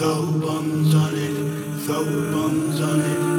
Bombs on it, throw bombs on it.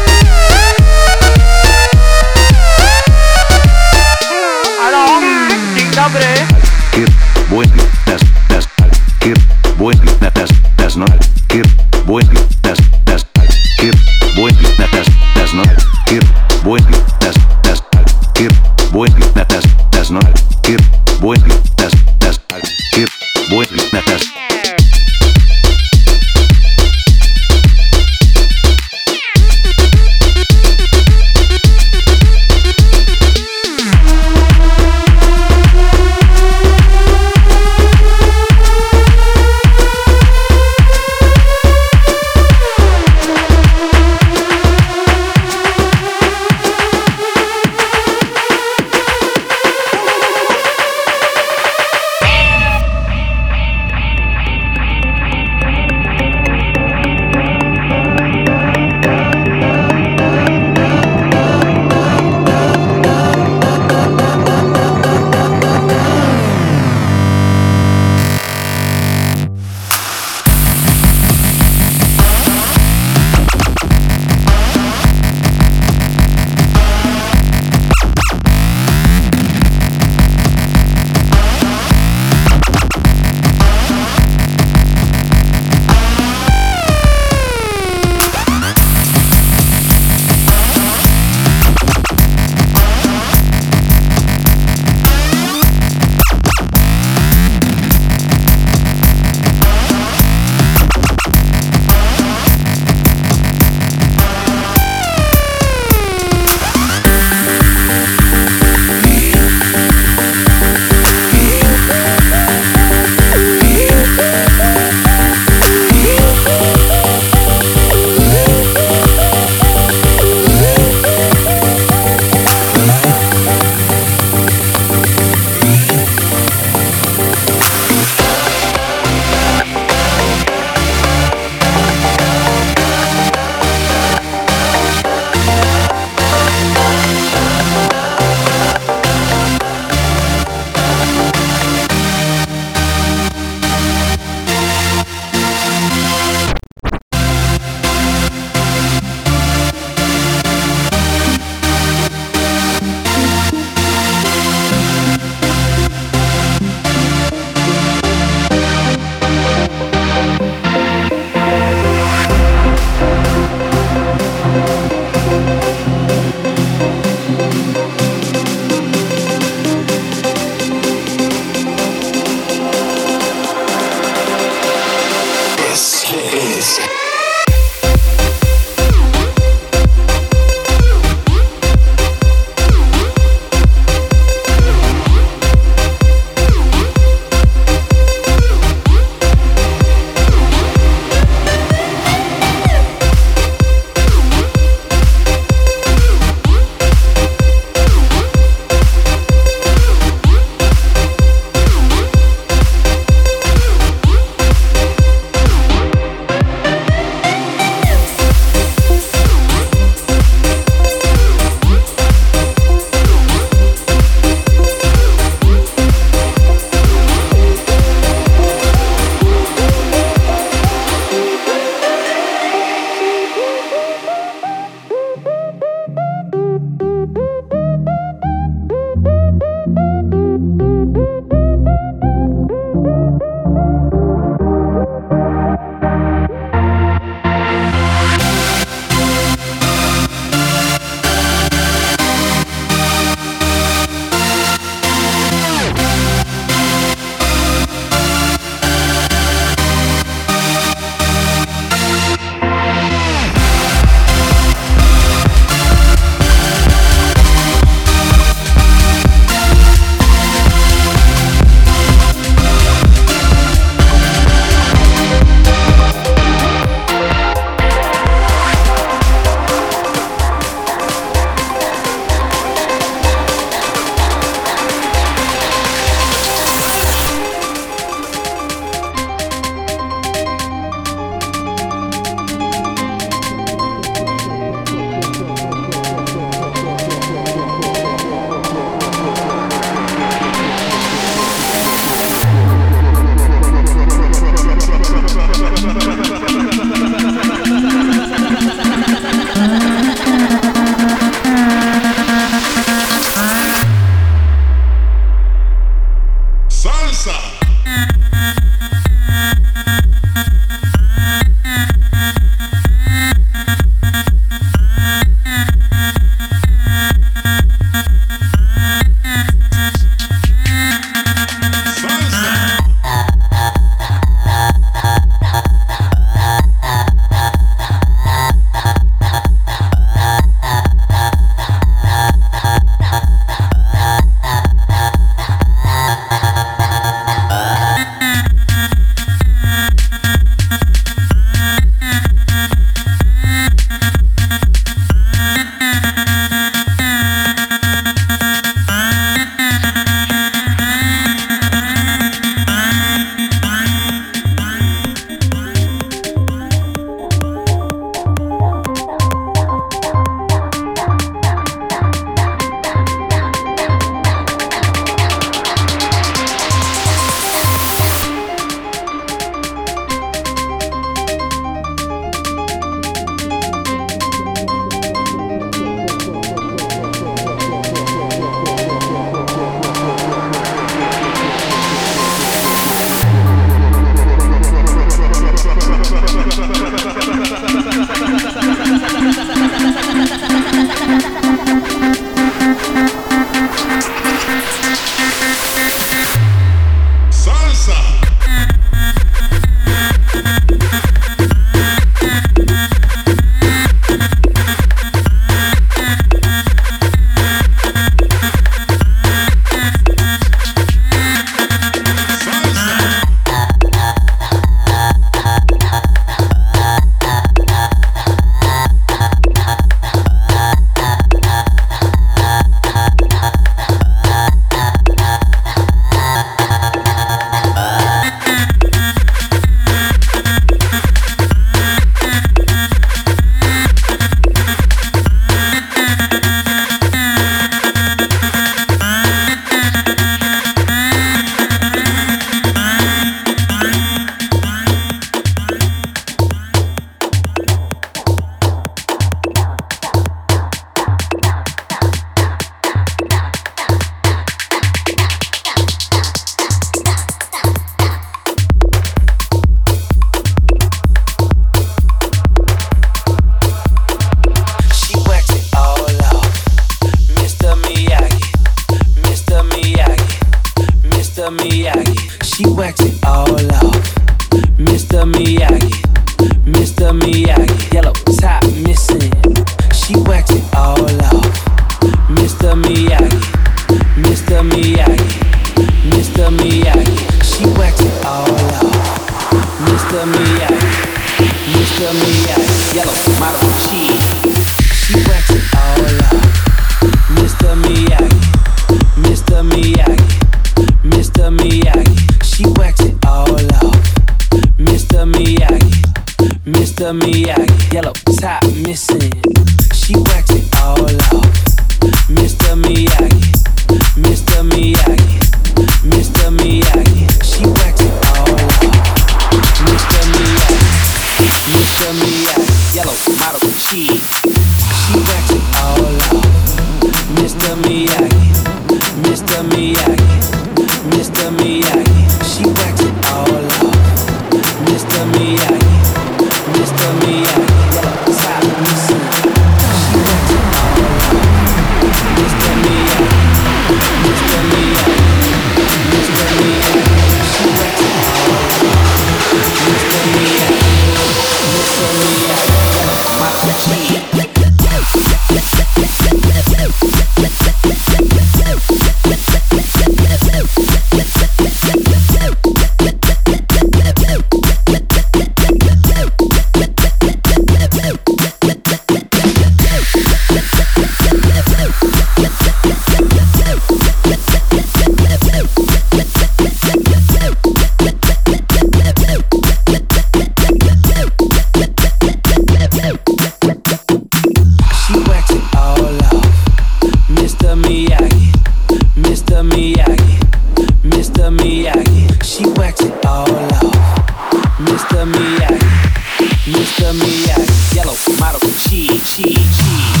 Yellow cheese, cheese, cheese, cheese,